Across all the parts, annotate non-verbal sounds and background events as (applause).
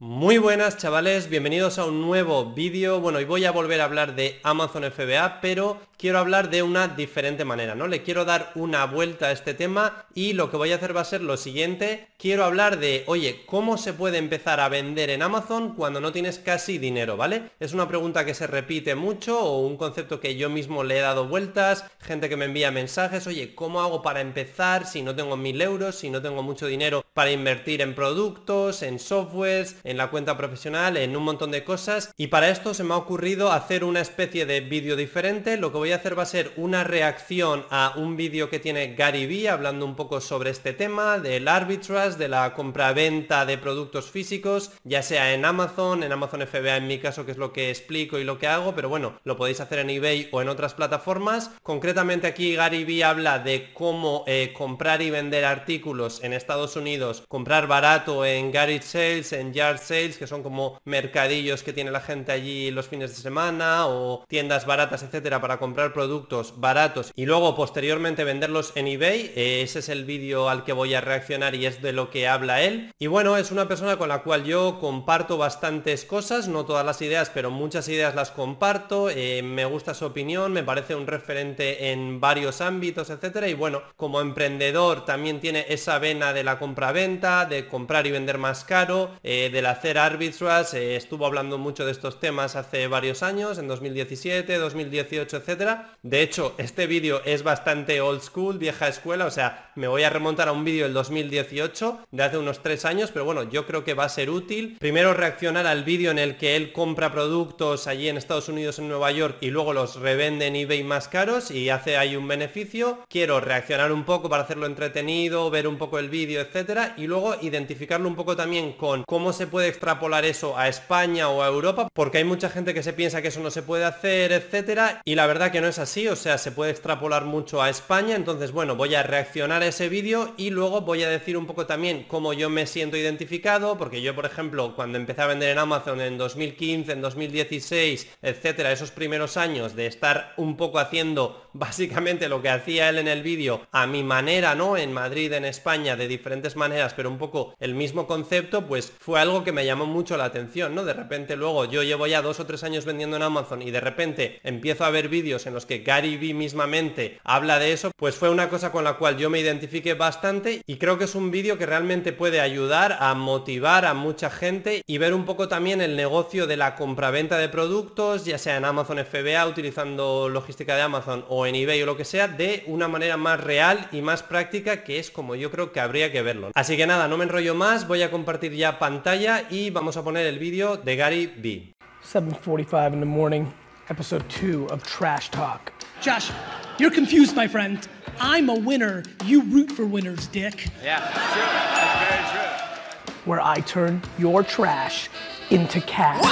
Muy buenas chavales, bienvenidos a un nuevo vídeo. Bueno, hoy voy a volver a hablar de Amazon FBA, pero quiero hablar de una diferente manera, ¿no? Le quiero dar una vuelta a este tema y lo que voy a hacer va a ser lo siguiente. Quiero hablar de, oye, ¿cómo se puede empezar a vender en Amazon cuando no tienes casi dinero, ¿vale? Es una pregunta que se repite mucho o un concepto que yo mismo le he dado vueltas, gente que me envía mensajes, oye, ¿cómo hago para empezar si no tengo mil euros, si no tengo mucho dinero para invertir en productos, en softwares, en la cuenta profesional, en un montón de cosas? Y para esto se me ha ocurrido hacer una especie de vídeo diferente, lo que voy a hacer va a ser una reacción a un vídeo que tiene Gary Vee hablando un poco sobre este tema, del arbitrage, de la compra-venta de productos físicos, ya sea en Amazon, en Amazon FBA en mi caso, que es lo que explico y lo que hago, pero bueno, lo podéis hacer en eBay o en otras plataformas. Concretamente aquí Gary Vee habla de cómo eh, comprar y vender artículos en Estados Unidos, comprar barato en garage sales, en yard sales, que son como mercadillos que tiene la gente allí los fines de semana o tiendas baratas, etcétera, para comprar productos baratos y luego posteriormente venderlos en eBay. Eh, ese es el vídeo al que voy a reaccionar y es de lo que habla él. Y bueno, es una persona con la cual yo comparto bastantes cosas, no todas las ideas, pero muchas ideas las comparto. Eh, me gusta su opinión, me parece un referente en varios ámbitos, etcétera. Y bueno, como emprendedor también tiene esa vena de la compra-venta, de comprar y vender más caro, eh, del hacer arbitrage. estuvo hablando mucho de estos temas hace varios años, en 2017, 2018, etcétera. De hecho, este vídeo es bastante old school, vieja escuela, o sea, me voy a remontar a un vídeo del 2018, de hace unos tres años, pero bueno, yo creo que va a ser útil. Primero reaccionar al vídeo en el que él compra productos allí en Estados Unidos, en Nueva York, y luego los revende en eBay más caros y hace ahí un beneficio. Quiero reaccionar un poco para hacerlo entretenido, ver un poco el vídeo, etcétera, y luego identificarlo un poco también con cómo se puede extrapolar eso a España o a Europa, porque hay mucha gente que se piensa que eso no se puede hacer, etcétera, y la verdad que no es así, o sea, se puede extrapolar mucho a España, entonces bueno, voy a reaccionar a ese vídeo y luego voy a decir un poco también cómo yo me siento identificado, porque yo por ejemplo, cuando empecé a vender en Amazon en 2015, en 2016, etcétera, esos primeros años de estar un poco haciendo (laughs) básicamente lo que hacía él en el vídeo a mi manera, ¿no? En Madrid, en España, de diferentes maneras, pero un poco el mismo concepto, pues fue algo que me llamó mucho la atención, ¿no? De repente luego yo llevo ya dos o tres años vendiendo en Amazon y de repente empiezo a ver vídeos en los que Gary Vee mismamente habla de eso, pues fue una cosa con la cual yo me identifiqué bastante y creo que es un vídeo que realmente puede ayudar a motivar a mucha gente y ver un poco también el negocio de la compraventa de productos, ya sea en Amazon FBA utilizando logística de Amazon o en eBay o lo que sea, de una manera más real y más práctica que es como yo creo que habría que verlo. Así que nada, no me enrollo más, voy a compartir ya pantalla y vamos a poner el vídeo de Gary Vee. 7:45 in the morning. Episode two of Trash Talk. Josh, you're confused, my friend. I'm a winner. You root for winners, dick. Yeah, that's true. That's very true. Where I turn your trash into cash.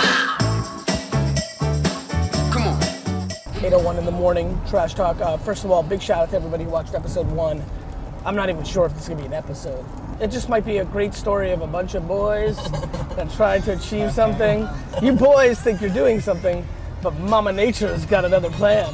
Come on. 8.01 in the morning, Trash Talk. Uh, first of all, big shout out to everybody who watched episode one. I'm not even sure if this is going to be an episode. It just might be a great story of a bunch of boys that tried to achieve something. You boys think you're doing something, but Mama Nature's got another plan.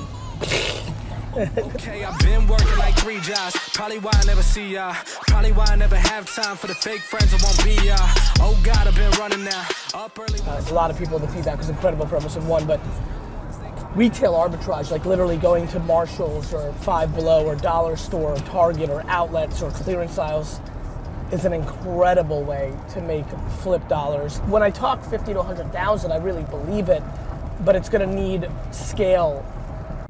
okay, I've been working like three jobs. Probably why I never see ya. Probably why I never have time for the fake friends I won't be ya. Oh God, I've been running now. Up early. Uh, a lot of people, the feedback was incredible for episode one, but retail arbitrage, like literally going to Marshalls or Five Below or Dollar Store or Target or outlets or clearance aisles is an incredible way to make flip dollars. When I talk 50 to 100,000, I really believe it but it's to need scale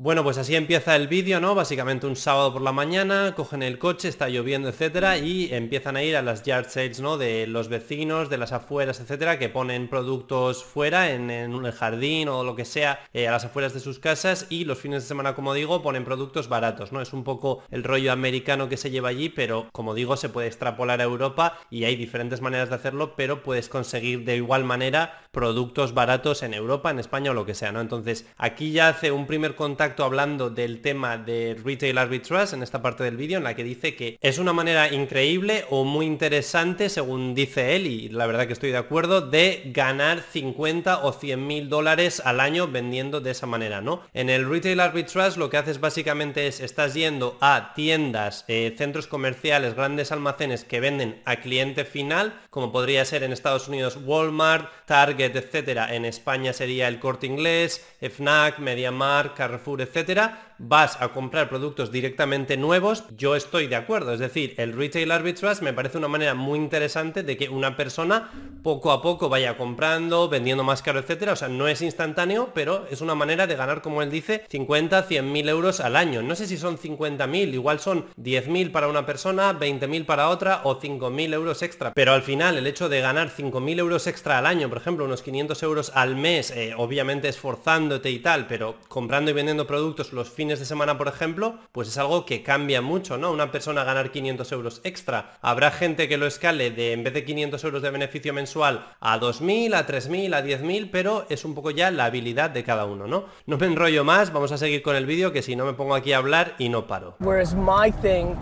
Bueno, pues así empieza el vídeo, ¿no? Básicamente un sábado por la mañana, cogen el coche, está lloviendo, etcétera, y empiezan a ir a las yard sales, ¿no? De los vecinos, de las afueras, etcétera, que ponen productos fuera, en, un jardín o lo que sea, eh, a las afueras de sus casas, y los fines de semana, como digo, ponen productos baratos, ¿no? Es un poco el rollo americano que se lleva allí, pero como digo, se puede extrapolar a Europa y hay diferentes maneras de hacerlo, pero puedes conseguir de igual manera productos baratos en Europa, en España o lo que sea, ¿no? Entonces, aquí ya hace un primer contacto hablando del tema de retail arbitrage en esta parte del vídeo, en la que dice que es una manera increíble o muy interesante, según dice él, y la verdad que estoy de acuerdo, de ganar 50 o 100 mil dólares al año vendiendo de esa manera, ¿no? En el retail arbitrage lo que haces básicamente es, estás yendo a tiendas, eh, centros comerciales, grandes almacenes que venden a cliente final, como podría ser en Estados Unidos Walmart, Target, etcétera. En España sería el Corte Inglés, FNAC, MediaMarkt, Carrefour, etcétera vas a comprar productos directamente nuevos, yo estoy de acuerdo. Es decir, el retail arbitrage me parece una manera muy interesante de que una persona poco a poco vaya comprando, vendiendo más caro, etcétera. O sea, no es instantáneo, pero es una manera de ganar, como él dice, 50, 100 mil euros al año. No sé si son 50 mil, igual son 10 mil para una persona, 20 mil para otra o 5 mil euros extra. Pero al final, el hecho de ganar 5 mil euros extra al año, por ejemplo, unos 500 euros al mes, eh, obviamente esforzándote y tal, pero comprando y vendiendo productos los de semana, por ejemplo, pues es algo que cambia mucho, ¿no? Una persona ganar 500 euros extra. Habrá gente que lo escale de, en vez de 500 euros de beneficio mensual, a 2.000, a 3.000, a 10.000, pero es un poco ya la habilidad de cada uno, ¿no? No me enrollo más, vamos a seguir con el vídeo, que si no me pongo aquí a hablar y no paro. Whereas my thing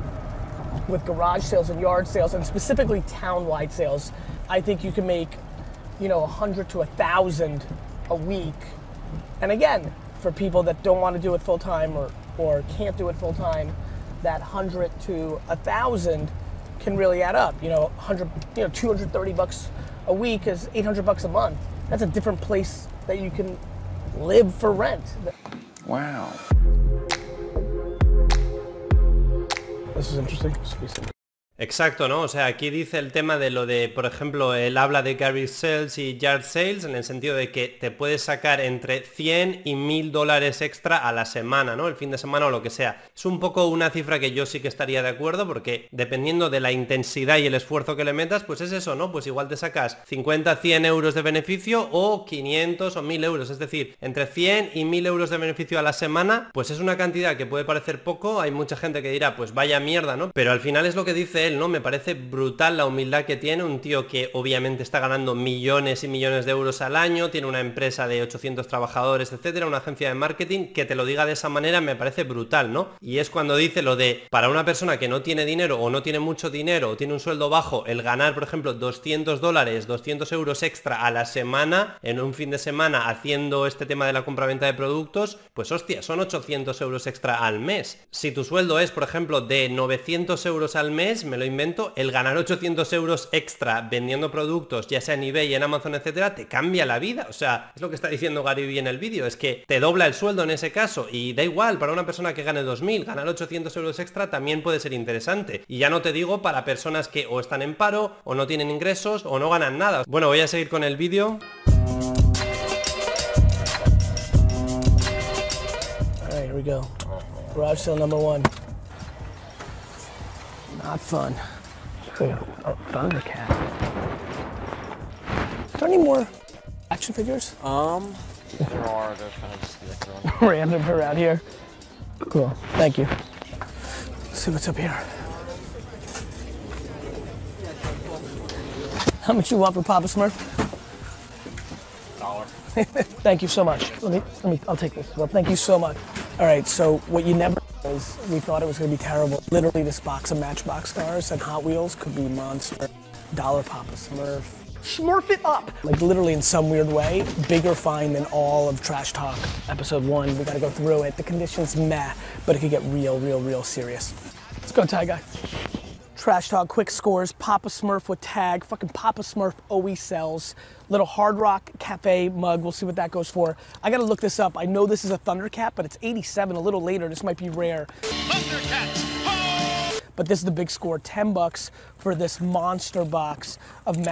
with garage sales and yard sales, and specifically town-wide sales, I think you can make, you know, 100 to 1,000 a week. And again, for people that don't want to do it full time or, or can't do it full time, that 100 to a 1,000 can really add up. You know, 100, you know, 230 bucks a week is 800 bucks a month. That's a different place that you can live for rent. Wow. This is interesting. Exacto, ¿no? O sea, aquí dice el tema de lo de, por ejemplo, él habla de Gary Sales y Yard Sales en el sentido de que te puedes sacar entre 100 y 1000 dólares extra a la semana, ¿no? El fin de semana o lo que sea. Es un poco una cifra que yo sí que estaría de acuerdo porque dependiendo de la intensidad y el esfuerzo que le metas, pues es eso, ¿no? Pues igual te sacas 50, 100 euros de beneficio o 500 o 1000 euros. Es decir, entre 100 y 1000 euros de beneficio a la semana, pues es una cantidad que puede parecer poco. Hay mucha gente que dirá, pues vaya mierda, ¿no? Pero al final es lo que dice ¿no? Me parece brutal la humildad que tiene, un tío que obviamente está ganando millones y millones de euros al año, tiene una empresa de 800 trabajadores, etcétera, una agencia de marketing, que te lo diga de esa manera me parece brutal, ¿no? Y es cuando dice lo de, para una persona que no tiene dinero o no tiene mucho dinero o tiene un sueldo bajo, el ganar, por ejemplo, 200 dólares, 200 euros extra a la semana, en un fin de semana, haciendo este tema de la compra-venta de productos, pues hostia, son 800 euros extra al mes. Si tu sueldo es, por ejemplo, de 900 euros al mes, me lo invento, el ganar 800 euros extra vendiendo productos, ya sea en eBay, en Amazon, etcétera, te cambia la vida. O sea, es lo que está diciendo Gary Vee en el vídeo, es que te dobla el sueldo en ese caso y da igual, para una persona que gane 2.000, ganar 800 euros extra también puede ser interesante. Y ya no te digo para personas que o están en paro, o no tienen ingresos, o no ganan nada. Bueno, voy a seguir con el vídeo. Right, here we go. Garage sale number one. Not fun. It's like a, a Thundercat. Is there any more action figures? Um, there are. They're kind of just like, (laughs) Random around here. Cool. Thank you. Let's see what's up here. How much you want for Papa Smurf? dollar. (laughs) Thank you so much. Let me, let me, I'll take this. Well, thank you so much. All right, so what you never is we thought it was going to be terrible. Literally, this box of Matchbox cars and Hot Wheels could be monster. Dollar Papa Smurf. Smurf it up! Like literally in some weird way, bigger find than all of Trash Talk episode one. We gotta go through it. The conditions meh, but it could get real, real, real serious. Let's go, tag guy. Trash Talk, quick scores, Papa Smurf with tag, fucking Papa Smurf always sells. Little Hard Rock Cafe mug, we'll see what that goes for. I gotta look this up. I know this is a Thundercat, but it's 87, a little later. This might be rare. But this is the big score, 10 bucks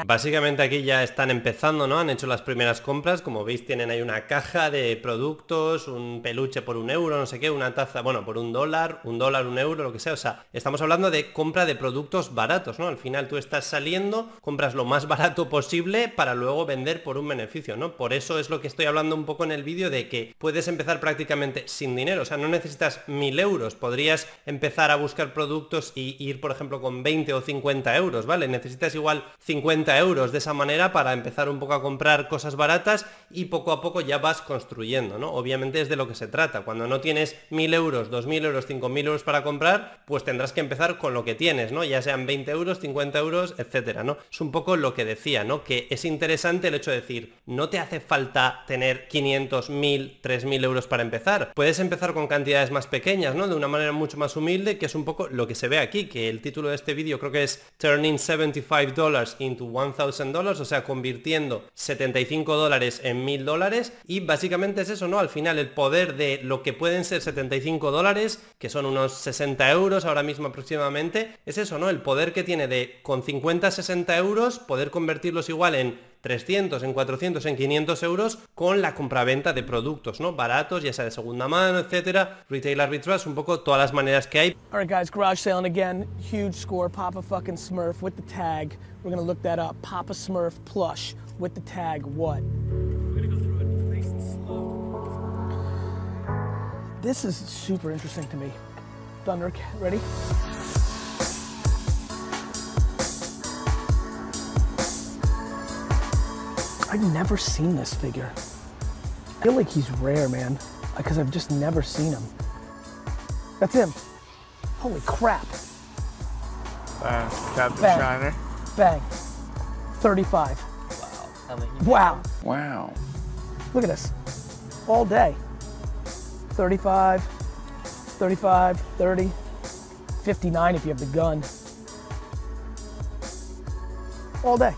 Básicamente aquí ya están empezando, ¿no? Han hecho las primeras compras, como veis tienen ahí una caja de productos, un peluche por un euro, no sé qué, una taza, bueno, por un dólar, un dólar, un euro, lo que sea, o sea, estamos hablando de compra de productos baratos, ¿no? Al final tú estás saliendo, compras lo más barato posible para luego vender por un beneficio, ¿no? Por eso es lo que estoy hablando un poco en el vídeo de que puedes empezar prácticamente sin dinero, o sea, no necesitas mil euros, podrías empezar a buscar productos y ir, por ejemplo, con 20 o 50 90 euros, ¿vale? Necesitas igual 50 euros de esa manera para empezar un poco a comprar cosas baratas y poco a poco ya vas construyendo, ¿no? Obviamente es de lo que se trata. Cuando no tienes 1.000 euros, 2.000 euros, 5.000 euros para comprar, pues tendrás que empezar con lo que tienes, ¿no? Ya sean 20 euros, 50 euros, etcétera, ¿no? Es un poco lo que decía, ¿no? Que es interesante el hecho de decir, no te hace falta tener 500, 1.000, 3.000 euros para empezar. Puedes empezar con cantidades más pequeñas, ¿no? De una manera mucho más humilde, que es un poco lo que se ve aquí, que el título de este vídeo creo que es Turning 75 dollars into 1000 dollars, o sea, convirtiendo 75 dólares en 1000 dólares y básicamente es eso, ¿no? Al final el poder de lo que pueden ser 75 dólares, que son unos 60 euros ahora mismo aproximadamente, es eso, ¿no? El poder que tiene de con 50, 60 euros poder convertirlos igual en 300, en 400, en 500 euros con la compraventa de productos, ¿no? Baratos, ya sea de segunda mano, etcétera, retail arbitrage, un poco todas las maneras que hay. All right, guys, garage sale, again, huge score. Papa fucking Smurf with the tag. We're gonna look that up. Papa Smurf plush with the tag. What? This is super interesting to me. Thunder, ready? I've never seen this figure. I feel like he's rare, man, because I've just never seen him. That's him. Holy crap. Uh, Captain Bang. Shiner. Bang. 35. How many? Wow. Wow. Look at this. All day. 35, 35, 30, 59 if you have the gun. All day.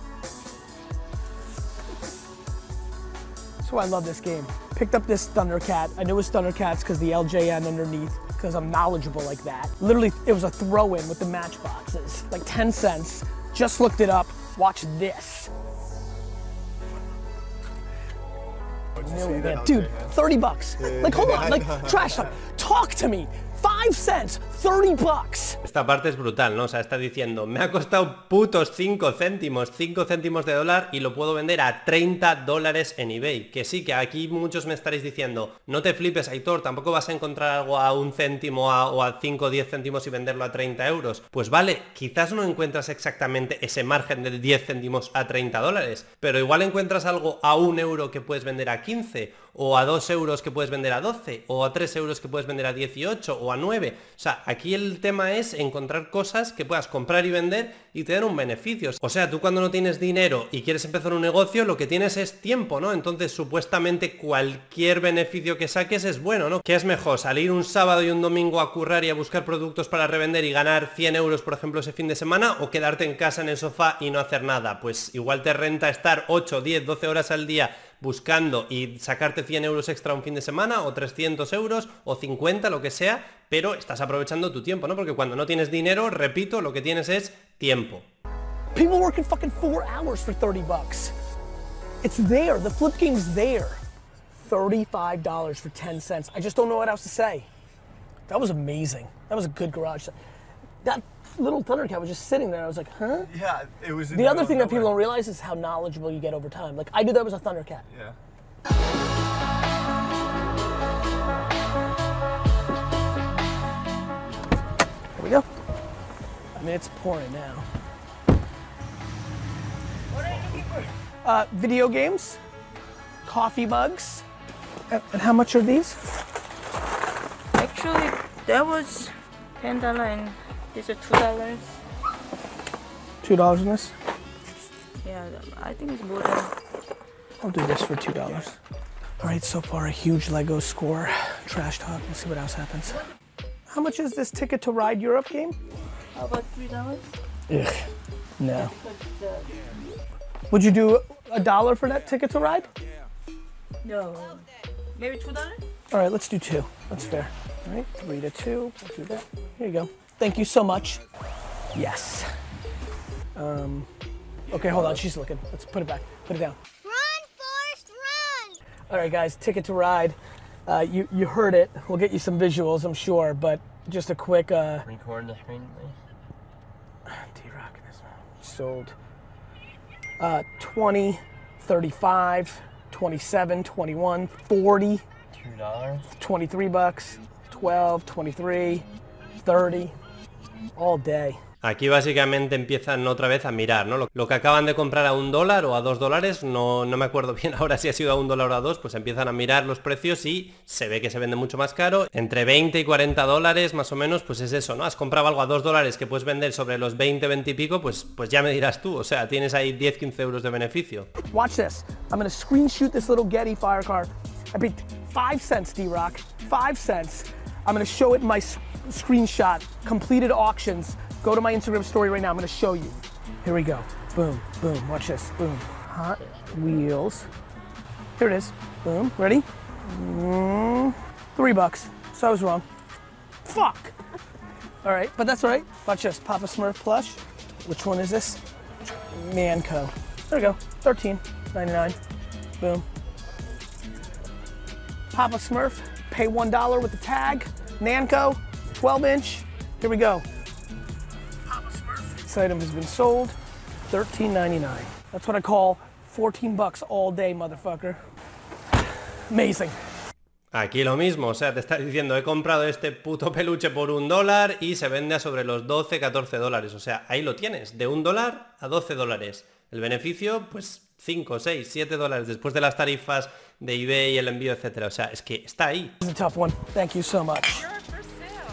That's why I love this game. Picked up this Thundercat. I knew it was Thundercats because the LJN underneath, because I'm knowledgeable like that. Literally, it was a throw in with the matchboxes. Like 10 cents. Just looked it up. Watch this. Dude, 30 bucks. Like, (laughs) hold on, like, (laughs) trash talk. Talk to me. Five cents, 30 bucks. Esta parte es brutal, ¿no? O sea, está diciendo, me ha costado putos 5 céntimos, 5 céntimos de dólar y lo puedo vender a 30 dólares en eBay. Que sí, que aquí muchos me estaréis diciendo, no te flipes, Aitor, tampoco vas a encontrar algo a un céntimo a- o a 5 o 10 céntimos y venderlo a 30 euros. Pues vale, quizás no encuentras exactamente ese margen de 10 céntimos a 30 dólares, pero igual encuentras algo a un euro que puedes vender a 15 o a 2 euros que puedes vender a 12 o a 3 euros que puedes vender a 18 o a 9. O sea, aquí el tema es encontrar cosas que puedas comprar y vender y te den un beneficio. O sea, tú cuando no tienes dinero y quieres empezar un negocio, lo que tienes es tiempo, ¿no? Entonces, supuestamente cualquier beneficio que saques es bueno, ¿no? ¿Qué es mejor? ¿Salir un sábado y un domingo a currar y a buscar productos para revender y ganar 100 euros, por ejemplo, ese fin de semana? ¿O quedarte en casa en el sofá y no hacer nada? Pues igual te renta estar 8, 10, 12 horas al día buscando y sacarte 100 euros extra un fin de semana o 300 euros o 50, lo que sea, pero estás aprovechando tu tiempo, ¿no? Porque cuando no tienes dinero, repito, lo que tienes es tiempo. People working fucking four hours for 30 bucks. It's there. The flip game's there. $35 for 10 cents. I just don't know what else to say. That was amazing. That was a good garage. That little Thundercat was just sitting there. I was like, huh? Yeah, it was. The other thing that people don't realize is how knowledgeable you get over time. Like, I knew that was a Thundercat. Yeah. Here we go. I mean, it's pouring now. What are you looking for? Uh, video games, coffee mugs, and, and how much are these? Actually, that was ten dollar and this are two dollars. Two dollars in this. Yeah, I think it's more than. I'll do this for two dollars. All right, so far a huge Lego score. Trash talk. Let's see what else happens. How much is this Ticket to Ride Europe game? How about three dollars? Ugh, no. Would you do a dollar for that Ticket to Ride? No. Maybe two dollars? All right, let's do two. That's fair. All right, three to two. We'll do that. Here you go. Thank you so much. Yes. Um, okay, hold on. She's looking. Let's put it back. Put it down. Run, Forrest, run! All right, guys, Ticket to Ride. Uh, you, you heard it. We'll get you some visuals, I'm sure, but just a quick uh, Record the screen, please. (sighs) D-Rock this one. Sold uh, 20, 35, 27, 21, 40, Two dollars. 23 bucks, 12, 23, 30, all day. Aquí básicamente empiezan otra vez a mirar, ¿no? Lo, lo que acaban de comprar a un dólar o a dos dólares, no, no me acuerdo (laughs) bien ahora si ha sido a un dólar o a dos, pues empiezan a mirar los precios y se ve que se vende mucho más caro. Entre 20 y 40 dólares más o menos, pues es eso, ¿no? Has comprado algo a dos dólares que puedes vender sobre los 20, 20 y pico, pues, pues ya me dirás tú, o sea, tienes ahí 10, 15 euros de beneficio. Watch this. I'm gonna screenshot this little Getty fire car. I paid five cents, D-Rock. Five cents. I'm gonna show it in my screenshot. Completed auctions. Go to my Instagram story right now. I'm gonna show you. Here we go. Boom, boom. Watch this. Boom. Hot Wheels. Here it is. Boom. Ready? Mm, three bucks. So I was wrong. Fuck. All right, but that's all right. Watch this. Papa Smurf plush. Which one is this? Manco. There we go. Thirteen ninety nine. Boom. Papa Smurf. Pay one dollar with the tag. Nanco. 12 inch. Here we go. This item has been sold. Thirteen ninety nine. That's what I call 14 bucks all day, motherfucker. Amazing. Aquí lo mismo, o sea, te está diciendo, he comprado este puto peluche por un dólar y se vende a sobre los 12, 14 dólares. O sea, ahí lo tienes, de un dólar a 12 dólares. El beneficio, pues 5, 6, 7 dólares después de las tarifas de eBay, el envío, etcétera. O sea, es que está ahí.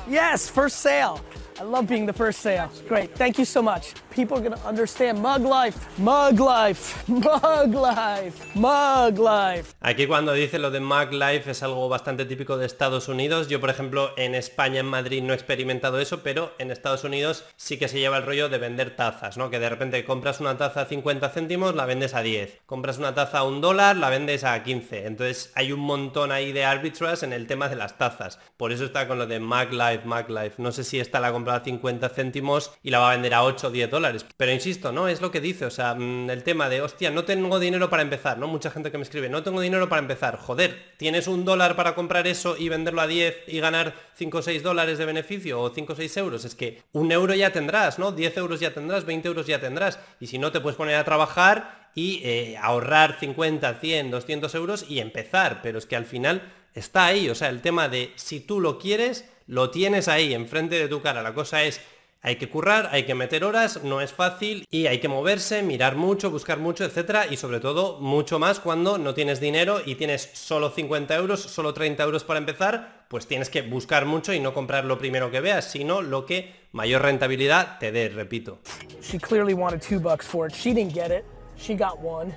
Yes, sale. I love being the first sale. Great. Thank you so much. People to understand mug life. Mug life. (laughs) Mug life. Mug life. Aquí cuando dice lo de Mag Life es algo bastante típico de Estados Unidos. Yo, por ejemplo, en España, en Madrid, no he experimentado eso, pero en Estados Unidos sí que se lleva el rollo de vender tazas, ¿no? Que de repente compras una taza a 50 céntimos, la vendes a 10. Compras una taza a un dólar, la vendes a 15. Entonces hay un montón ahí de arbitrage en el tema de las tazas. Por eso está con lo de Mag Life, Mag Life. No sé si esta la compra a 50 céntimos y la va a vender a 8 o 10 dólares. Pero insisto, ¿no? Es lo que dice, o sea, mm, el tema de, hostia, no tengo dinero para empezar, ¿no? Mucha gente que me escribe, no tengo dinero para empezar. Joder, tienes un dólar para comprar eso y venderlo a 10 y ganar 5 o 6 dólares de beneficio o 5 o 6 euros. Es que un euro ya tendrás, ¿no? 10 euros ya tendrás, 20 euros ya tendrás. Y si no, te puedes poner a trabajar y eh, ahorrar 50, 100, 200 euros y empezar. Pero es que al final está ahí, o sea, el tema de si tú lo quieres, lo tienes ahí, enfrente de tu cara. La cosa es hay que currar, hay que meter horas, no es fácil y hay que moverse, mirar mucho, buscar mucho, etcétera y sobre todo mucho más cuando no tienes dinero y tienes solo 50 euros, solo 30 euros para empezar, pues tienes que buscar mucho y no comprar lo primero que veas, sino lo que mayor rentabilidad te dé, repito. She clearly wanted two bucks for it. She didn't get it. She got one.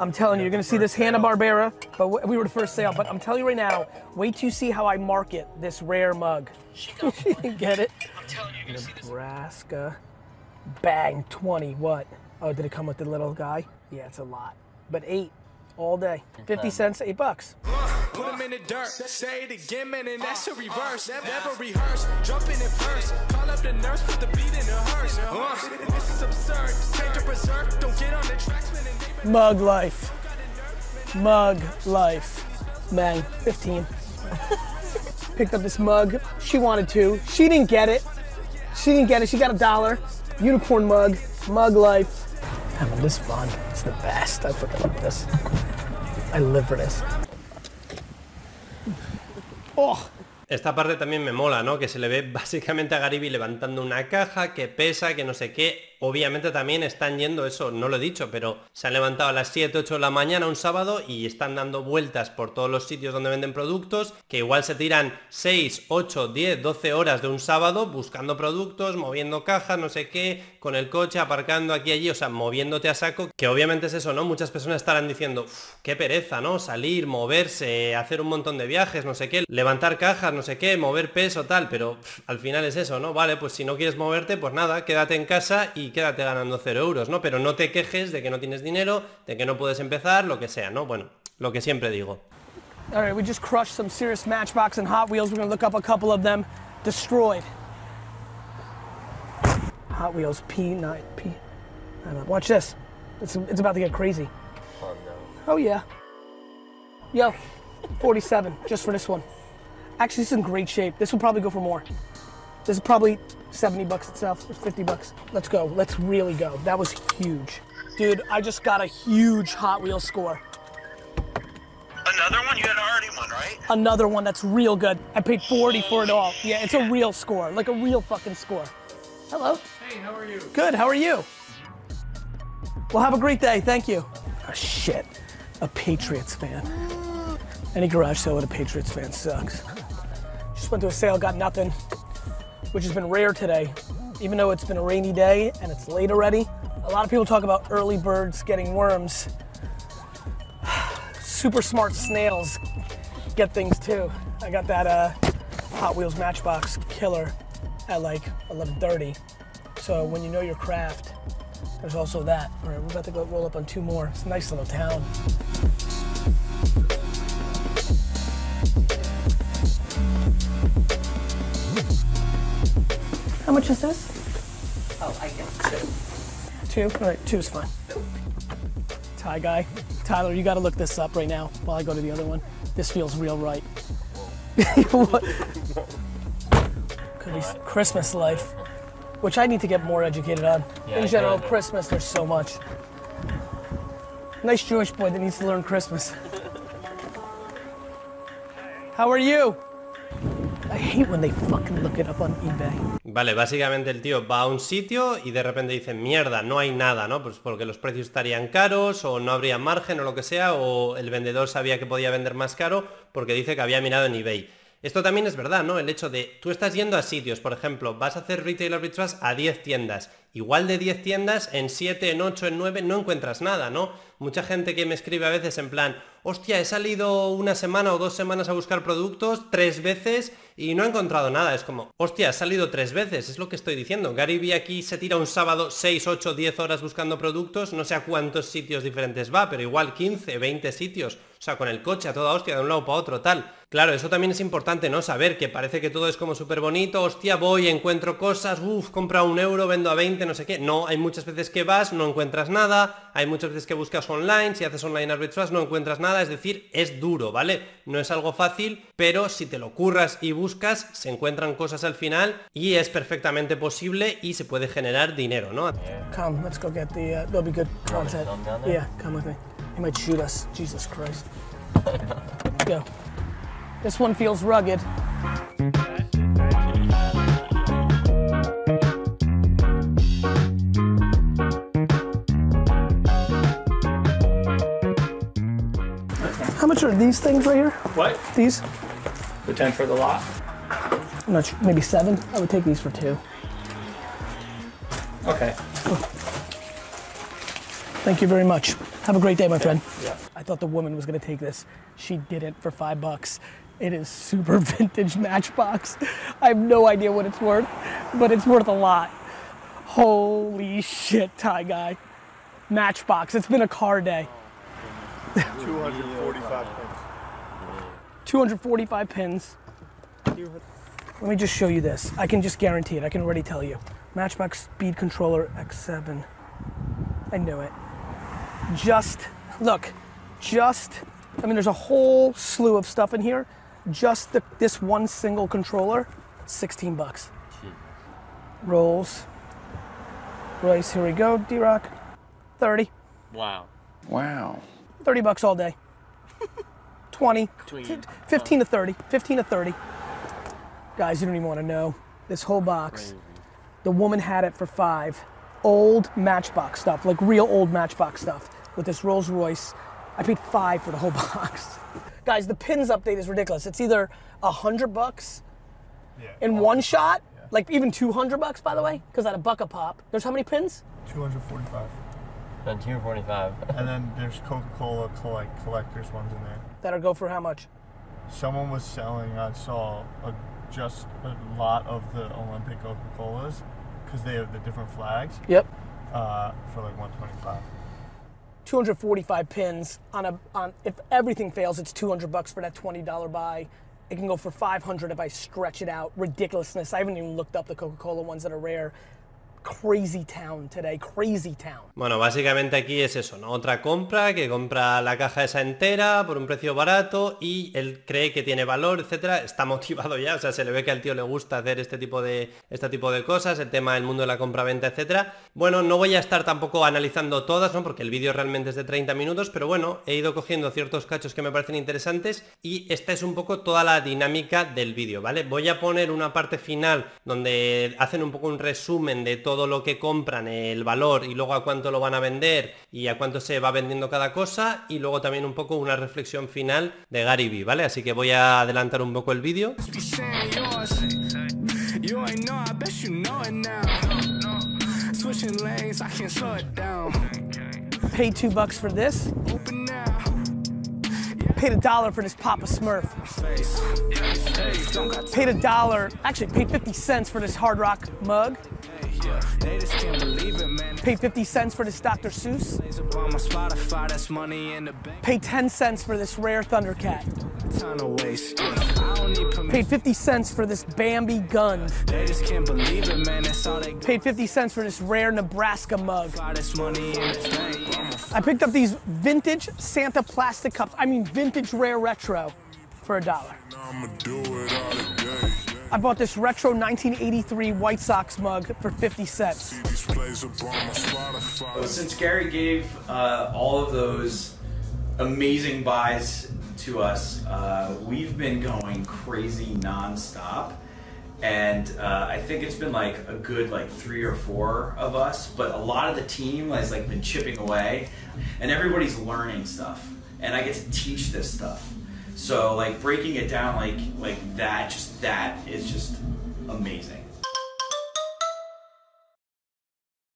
I'm telling you, you're gonna see this Hanna Barbera, but we were the first sale. But I'm telling you right now, wait till you see how I market this rare mug. She, didn't (laughs) get it. I'm telling you, you're gonna Nebraska, bang, 20. What? Oh, did it come with the little guy? Yeah, it's a lot. But eight, all day. 50 cents, eight bucks. Put him in the dirt. Say it again, man, and that's a reverse. Never rehearse. Jumping in first. Call up the nurse, put the beat in the hearse. Uh, this is absurd. Change the berserk. Don't get on the tracks, man, and they Mug life. Mug life. Bang, 15. (laughs) Picked up this mug. She wanted to. She didn't get it. She didn't get it. She got a dollar. Unicorn mug. Mug life. I Having this fun. It's the best. I freaking love this. I live for this. Oh, Esta parte también me mola, ¿no? Que se le ve básicamente a Gariby levantando una caja que pesa, que no sé qué. Obviamente también están yendo, eso no lo he dicho, pero se han levantado a las 7, 8 de la mañana un sábado y están dando vueltas por todos los sitios donde venden productos, que igual se tiran 6, 8, 10, 12 horas de un sábado buscando productos, moviendo cajas, no sé qué, con el coche, aparcando aquí y allí, o sea, moviéndote a saco, que obviamente es eso, ¿no? Muchas personas estarán diciendo, "Uf, qué pereza, ¿no? Salir, moverse, hacer un montón de viajes, no sé qué, levantar cajas, no sé qué, mover peso, tal, pero al final es eso, ¿no? Vale, pues si no quieres moverte, pues nada, quédate en casa y quédate ganando cero euros, ¿no? Pero no te quejes de que no tienes dinero, de que no puedes empezar, lo que sea, ¿no? Bueno, lo que siempre digo. all right. We just crushed some serious Matchbox and Hot Wheels. We're gonna look up a couple of them. Destroyed. Hot Wheels P9 P. Watch this. It's, about to get crazy. Oh. Oh yeah. Yo, 47 just for this one. Actually, it's in great shape. This will probably go for more. This is probably 70 bucks itself. It's 50 bucks. Let's go. Let's really go. That was huge. Dude, I just got a huge Hot Wheels score. Another one? You had already one, right? Another one that's real good. I paid 40 for it all. Yeah, it's a real score. Like a real fucking score. Hello. Hey, how are you? Good. How are you? Well, have a great day. Thank you. Oh, shit. A Patriots fan. Any garage sale with a Patriots fan sucks. Just went to a sale, got nothing, which has been rare today. Even though it's been a rainy day and it's late already, a lot of people talk about early birds getting worms. (sighs) Super smart snails get things too. I got that uh, Hot Wheels Matchbox killer at like 11:30. So when you know your craft, there's also that. All right, we're about to go roll up on two more. It's a nice little town. How much is this? Oh, I get Two? Two? All right, two is fine. Tie guy. Tyler, you gotta look this up right now while I go to the other one. This feels real right. (laughs) What? Could be Christmas life, which I need to get more educated on. Yeah, In general. Christmas, there's so much. Nice Jewish boy that needs to learn Christmas. How are you? I hate when they fucking look it up on eBay. Vale, básicamente el tío va a un sitio y de repente dice, mierda, no hay nada, ¿no? Pues porque los precios estarían caros o no habría margen o lo que sea, o el vendedor sabía que podía vender más caro porque dice que había mirado en eBay. Esto también es verdad, ¿no? El hecho de, tú estás yendo a sitios, por ejemplo, vas a hacer retail arbitrage a 10 tiendas. Igual de 10 tiendas, en 7, en 8, en 9 no encuentras nada, ¿no? Mucha gente que me escribe a veces en plan, hostia, he salido una semana o dos semanas a buscar productos, tres veces y no he encontrado nada. Es como, hostia, has salido tres veces, es lo que estoy diciendo. Gary Vee aquí se tira un sábado 6, 8, 10 horas buscando productos, no sé a cuántos sitios diferentes va, pero igual 15, 20 sitios. O sea, con el coche a toda hostia, de un lado para otro, tal. Claro, eso también es importante, ¿no? Saber que parece que todo es como súper bonito, hostia, voy, encuentro cosas, uff, compra un euro, vendo a 20, no sé qué. No, hay muchas veces que vas, no encuentras nada, hay muchas veces que buscas online, si haces online arbitrage no encuentras nada, es decir, es duro, ¿vale? No es algo fácil, pero si te lo curras y buscas, se encuentran cosas al final y es perfectamente posible y se puede generar dinero, ¿no? Come, let's go get the. Uh, there'll be good content. Yeah, come with me. He might shoot us. Jesus Christ. Let's go. This one feels rugged. How much are these things right here? What? These? The 10 for the lot? I'm not sure. Maybe seven? I would take these for two. Okay. Oh. Thank you very much. Have a great day, my friend. Yeah. I thought the woman was gonna take this. She didn't for five bucks. It is super (laughs) vintage Matchbox. I have no idea what it's worth, but it's worth a lot. Holy shit, Thai guy. Matchbox. It's been a car day. (laughs) 245 pins. 245 pins. Let me just show you this. I can just guarantee it. I can already tell you. Matchbox Speed Controller X7. I knew it. Just, look, just, I mean, there's a whole slew of stuff in here. Just the, this one single controller, 16 bucks. Rolls. Royce, here we go. D Rock, 30. Wow. Wow. 30 bucks all day. (laughs) 20, Between- uh, 15 to 30, 15 to 30. Guys, you don't even want to know. This whole box, the woman had it for five. Old Matchbox stuff, like real old Matchbox stuff with this Rolls Royce. I paid five for the whole (laughs) box. Guys, the pins update is ridiculous. It's either a hundred bucks in one shot, like even 200 bucks, by the way, because at a buck a pop. There's how many pins? 245. Then 245. (laughs) And then there's Coca-Cola collect, collectors ones in there. That'll go for how much? Someone was selling, I saw a, just a lot of the Olympic Coca-Colas because they have the different flags Yep. uh, for like 125. 245 pins on a on if everything fails it's 200 bucks for that $20 buy. It can go for 500 if i stretch it out. Ridiculousness. I haven't even looked up the coca-cola ones that are rare crazy town today crazy town Bueno, básicamente aquí es eso, ¿no? Otra compra que compra la caja esa entera por un precio barato y él cree que tiene valor, etcétera. Está motivado ya, o sea, se le ve que al tío le gusta hacer este tipo de este tipo de cosas, el tema del mundo de la compra-venta, etcétera. Bueno, no voy a estar tampoco analizando todas, ¿no? Porque el vídeo realmente es de 30 minutos, pero bueno, he ido cogiendo ciertos cachos que me parecen interesantes y esta es un poco toda la dinámica del vídeo, ¿vale? Voy a poner una parte final donde hacen un poco un resumen de todo todo lo que compran, el valor y luego a cuánto lo van a vender y a cuánto se va vendiendo cada cosa y luego también un poco una reflexión final de Gary Vee, ¿vale? Así que voy a adelantar un poco el vídeo. Paid two bucks for this. Paid a dollar for this Papa Smurf. Paid a dollar, actually paid 50 cents for this Hard Rock mug. Paid 50 cents for this Dr. Seuss. Pay 10 cents for this rare Thundercat. Paid 50 cents for this Bambi gun. Paid 50 cents for this rare Nebraska mug. I picked up these vintage Santa plastic cups. I mean vintage rare retro for a dollar. I bought this retro 1983 White Sox mug for 50 cents. Since Gary gave uh, all of those amazing buys to us, uh, we've been going crazy nonstop. And uh, I think it's been like a good like three or four of us, but a lot of the team has like been chipping away, and everybody's learning stuff, and I get to teach this stuff. So like breaking it down like like that, just that is just amazing.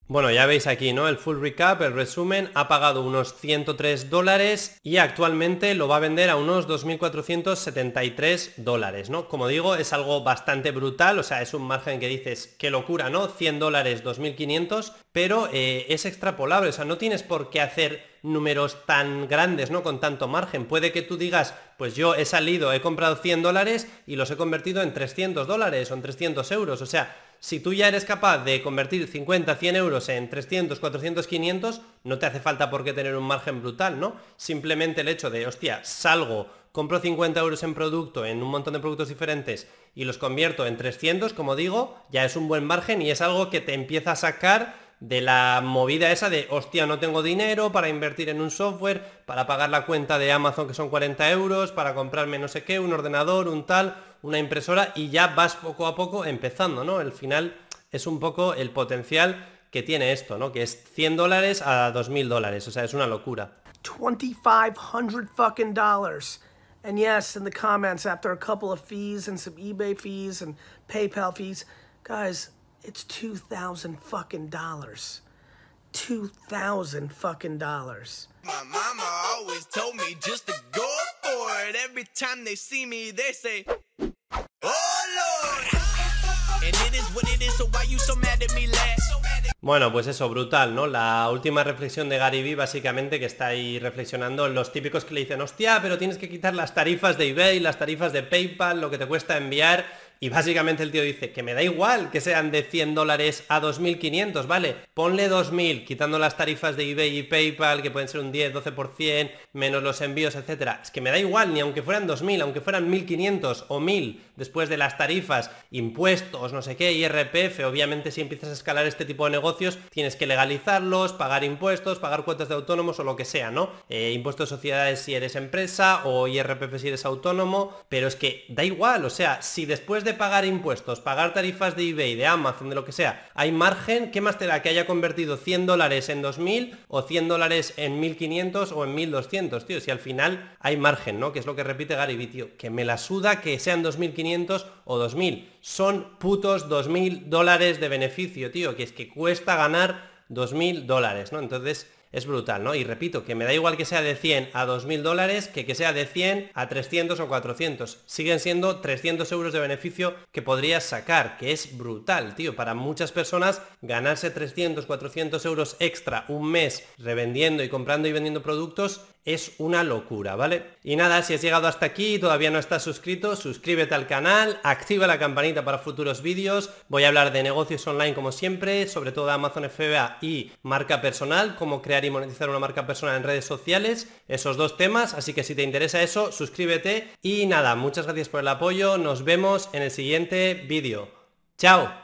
Bueno, ya veis aquí, ¿no? El full recap, el resumen, ha pagado unos 103 dólares y actualmente lo va a vender a unos 2.473 dólares, ¿no? Como digo, es algo bastante brutal, o sea, es un margen que dices, qué locura, ¿no? 100 dólares, 2.500, pero eh, es extrapolable, o sea, no tienes por qué hacer números tan grandes, ¿no? Con tanto margen. Puede que tú digas, pues yo he salido, he comprado 100 dólares y los he convertido en 300 dólares o en 300 euros, o sea, si tú ya eres capaz de convertir 50, 100 euros en 300, 400, 500, no te hace falta por qué tener un margen brutal, ¿no? Simplemente el hecho de, hostia, salgo, compro 50 euros en producto, en un montón de productos diferentes, y los convierto en 300, como digo, ya es un buen margen y es algo que te empieza a sacar de la movida esa de, hostia, no tengo dinero para invertir en un software, para pagar la cuenta de Amazon que son 40 euros, para comprarme no sé qué, un ordenador, un tal, una impresora y ya vas poco a poco empezando, ¿no? El final es un poco el potencial que tiene esto, ¿no? Que es 100 dólares a 2000 dólares, o sea, es una locura. 2500 fucking dollars. And yes, in the comments after a couple of fees and some eBay fees and PayPal fees, guys, it's 2000 fucking dollars. 2000 fucking dollars. My mama always told me just to go for it. Every time they see me, they say, Oh Lord. And it is what it is, so why you so mad at me, lad? Bueno, pues eso, brutal, ¿no? La última reflexión de Gary Vee, básicamente, que está ahí reflexionando, los típicos que le dicen, hostia, pero tienes que quitar las tarifas de eBay, las tarifas de PayPal, lo que te cuesta enviar y básicamente el tío dice que me da igual que sean de 100 dólares a 2.500, ¿vale? Ponle 2.000, quitando las tarifas de eBay y PayPal, que pueden ser un 10, 12%, menos los envíos, etcétera. Es que me da igual, ni aunque fueran 2.000, aunque fueran 1.500 o 1.000, después de las tarifas, impuestos, no sé qué, IRPF, obviamente si empiezas a escalar este tipo de negocios, tienes que legalizarlos, pagar impuestos, pagar cuotas de autónomos o lo que sea, ¿no? Eh, impuestos de sociedades si eres empresa o IRPF si eres autónomo, pero es que da igual, o sea, si después de pagar impuestos, pagar tarifas de eBay, de Amazon, de lo que sea, hay margen, ¿qué más te da que haya convertido 100 dólares en 2.000 o 100 dólares en 1.500 o en 1.200, tío? Si al final hay margen, ¿no? Que es lo que repite Gary Vee, tío. Que me la suda que sean 2.500 o 2.000. Son putos 2.000 dólares de beneficio, tío. Que es que cuesta ganar 2.000 dólares, ¿no? Entonces es brutal, ¿no? Y repito, que me da igual que sea de 100 a 2.000 dólares que que sea de 100 a 300 o 400. Siguen siendo 300 euros de beneficio que podrías sacar, que es brutal, tío. Para muchas personas ganarse 300, 400 euros extra un mes revendiendo y comprando y vendiendo productos es una locura, ¿vale? Y nada, si has llegado hasta aquí y todavía no estás suscrito, suscríbete al canal, activa la campanita para futuros vídeos, voy a hablar de negocios online como siempre, sobre todo de Amazon FBA y marca personal, cómo crear y monetizar una marca personal en redes sociales, esos dos temas, así que si te interesa eso, suscríbete y nada, muchas gracias por el apoyo, nos vemos en el siguiente vídeo. ¡Chao!